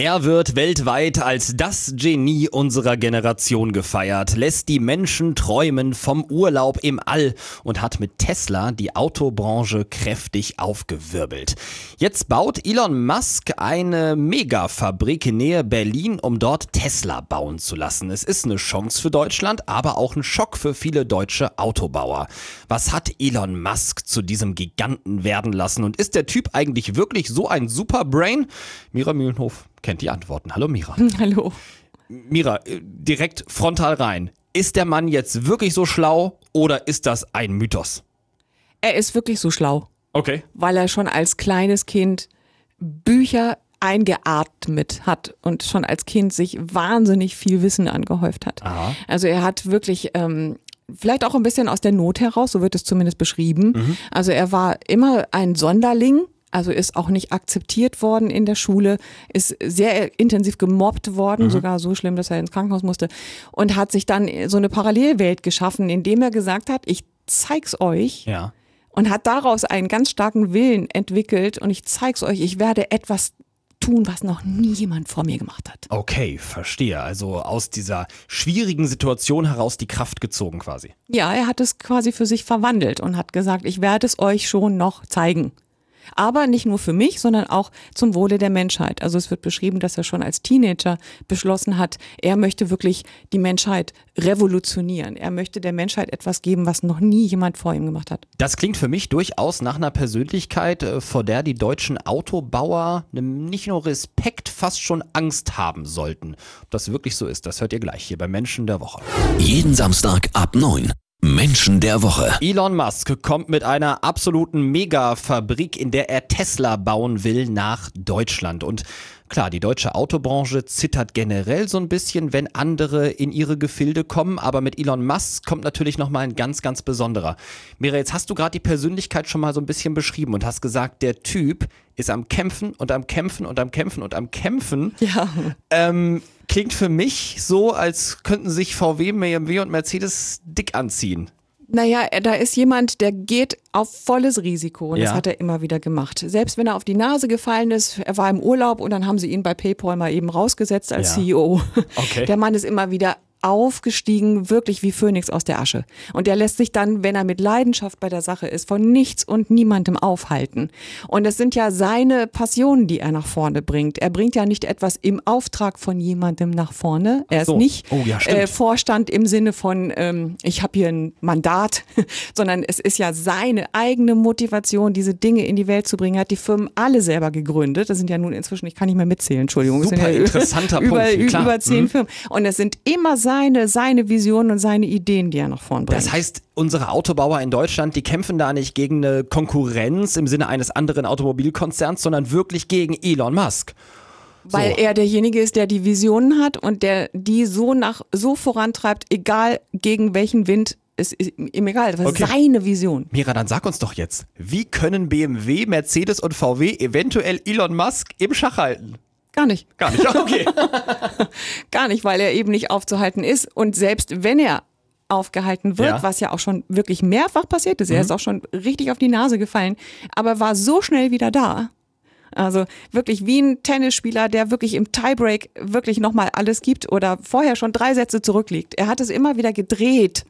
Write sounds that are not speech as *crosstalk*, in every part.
Er wird weltweit als das Genie unserer Generation gefeiert, lässt die Menschen träumen vom Urlaub im All und hat mit Tesla die Autobranche kräftig aufgewirbelt. Jetzt baut Elon Musk eine Megafabrik Nähe Berlin, um dort Tesla bauen zu lassen. Es ist eine Chance für Deutschland, aber auch ein Schock für viele deutsche Autobauer. Was hat Elon Musk zu diesem Giganten werden lassen und ist der Typ eigentlich wirklich so ein Superbrain? Mira Mühlenhof kennt die Antworten. Hallo Mira. *laughs* Hallo. Mira, äh, direkt frontal rein. Ist der Mann jetzt wirklich so schlau oder ist das ein Mythos? Er ist wirklich so schlau, Okay. weil er schon als kleines Kind Bücher eingeatmet hat und schon als Kind sich wahnsinnig viel Wissen angehäuft hat. Aha. Also er hat wirklich ähm, vielleicht auch ein bisschen aus der Not heraus, so wird es zumindest beschrieben. Mhm. Also er war immer ein Sonderling. Also ist auch nicht akzeptiert worden in der Schule, ist sehr intensiv gemobbt worden, Mhm. sogar so schlimm, dass er ins Krankenhaus musste und hat sich dann so eine Parallelwelt geschaffen, indem er gesagt hat, ich zeig's euch, Ja. und hat daraus einen ganz starken Willen entwickelt und ich zeig's euch, ich werde etwas tun, was noch nie jemand vor mir gemacht hat. Okay, verstehe. Also aus dieser schwierigen Situation heraus die Kraft gezogen quasi. Ja, er hat es quasi für sich verwandelt und hat gesagt, ich werde es euch schon noch zeigen. Aber nicht nur für mich, sondern auch zum Wohle der Menschheit. Also es wird beschrieben, dass er schon als Teenager beschlossen hat, er möchte wirklich die Menschheit revolutionieren. Er möchte der Menschheit etwas geben, was noch nie jemand vor ihm gemacht hat. Das klingt für mich durchaus nach einer Persönlichkeit, äh, vor der die deutschen Autobauer ne- nicht nur Respekt, fast schon Angst haben sollten. Ob das wirklich so ist, das hört ihr gleich hier bei Menschen der Woche. Jeden Samstag ab 9. Menschen der Woche. Elon Musk kommt mit einer absoluten Megafabrik, in der er Tesla bauen will, nach Deutschland. Und klar, die deutsche Autobranche zittert generell so ein bisschen, wenn andere in ihre Gefilde kommen. Aber mit Elon Musk kommt natürlich nochmal ein ganz, ganz besonderer. Mira, jetzt hast du gerade die Persönlichkeit schon mal so ein bisschen beschrieben und hast gesagt, der Typ ist am Kämpfen und am Kämpfen und am Kämpfen und am Kämpfen. Ja. Ähm, klingt für mich so, als könnten sich VW, BMW und Mercedes dick anziehen. Naja, er- da ist jemand, der geht auf volles Risiko und Ja. das hat er immer wieder gemacht. Selbst wenn er auf die Nase gefallen ist, er war im Urlaub und dann haben sie ihn bei PayPal mal eben rausgesetzt als Ja. CEO. Okay. Der Mann ist immer wieder aufgestiegen, wirklich wie Phönix aus der Asche. Und der lässt sich dann, wenn er mit Leidenschaft bei der Sache ist, von nichts und niemandem aufhalten. Und es sind ja seine Passionen, die er nach vorne bringt. Er bringt ja nicht etwas im Auftrag von jemandem nach vorne. Er so. ist nicht Oh ja, äh, Vorstand im Sinne von, ähm, ich habe hier ein Mandat, *laughs* sondern es ist ja seine eigene Motivation, diese Dinge in die Welt zu bringen. Er hat die Firmen alle selber gegründet. Das sind ja nun inzwischen, ich kann nicht mehr mitzählen, Entschuldigung. Super interessanter *laughs* über, Punkt, klar. über zehn Mhm. Firmen. Und es sind immer seine, seine Visionen und seine Ideen, die er nach vorn bringt. Das heißt, unsere Autobauer in Deutschland, die kämpfen da nicht gegen eine Konkurrenz im Sinne eines anderen Automobilkonzerns, sondern wirklich gegen Elon Musk. Weil So. er derjenige ist, der die Visionen hat und der die so nach so vorantreibt, egal gegen welchen Wind, es ist ihm egal. Das ist Okay. seine Vision. Mira, dann sag uns doch jetzt, wie können BMW, Mercedes und VW eventuell Elon Musk im Schach halten? Gar nicht. Gar nicht. Okay. *laughs* Gar nicht, weil er eben nicht aufzuhalten ist. Und selbst wenn er aufgehalten wird, Ja. Mhm. was ja auch schon wirklich mehrfach passiert ist, er ist auch schon richtig auf die Nase gefallen, aber war so schnell wieder da. Also wirklich wie ein Tennisspieler, der wirklich im Tiebreak wirklich nochmal alles gibt oder vorher schon drei Sätze zurückliegt. Er hat es immer wieder gedreht.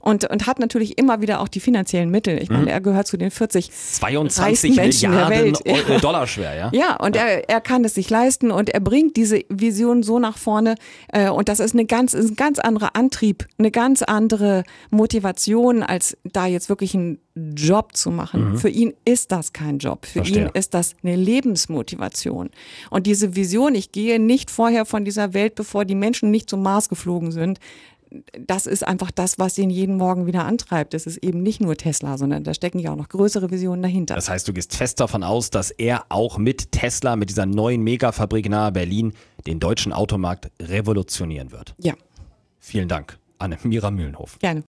Und, und hat natürlich immer wieder auch die finanziellen Mittel. Ich Mhm. meine, er gehört zu den 40 22 reichsten Menschen der Milliarden Welt. Eu- äh, Dollar schwer, ja? Ja, und Er, er kann es sich leisten und er bringt diese Vision so nach vorne. Äh, und das ist, eine ganz, ist ein ganz anderer Antrieb, eine ganz andere Motivation, als da jetzt wirklich einen Job zu machen. Für ihn ist das kein Job. Für Mhm. Verstehe. ihn ist das eine Lebensmotivation. Und diese Vision, ich gehe nicht vorher von dieser Welt, bevor die Menschen nicht zum Mars geflogen sind, das ist einfach das, was ihn jeden Morgen wieder antreibt. Das ist eben nicht nur Tesla, sondern da stecken ja auch noch größere Visionen dahinter. Das heißt, du gehst fest davon aus, dass er auch mit Tesla, mit dieser neuen Megafabrik nahe Berlin, den deutschen Automarkt revolutionieren wird. ja, Vielen Dank, Anne Mira Mühlenhof. gerne.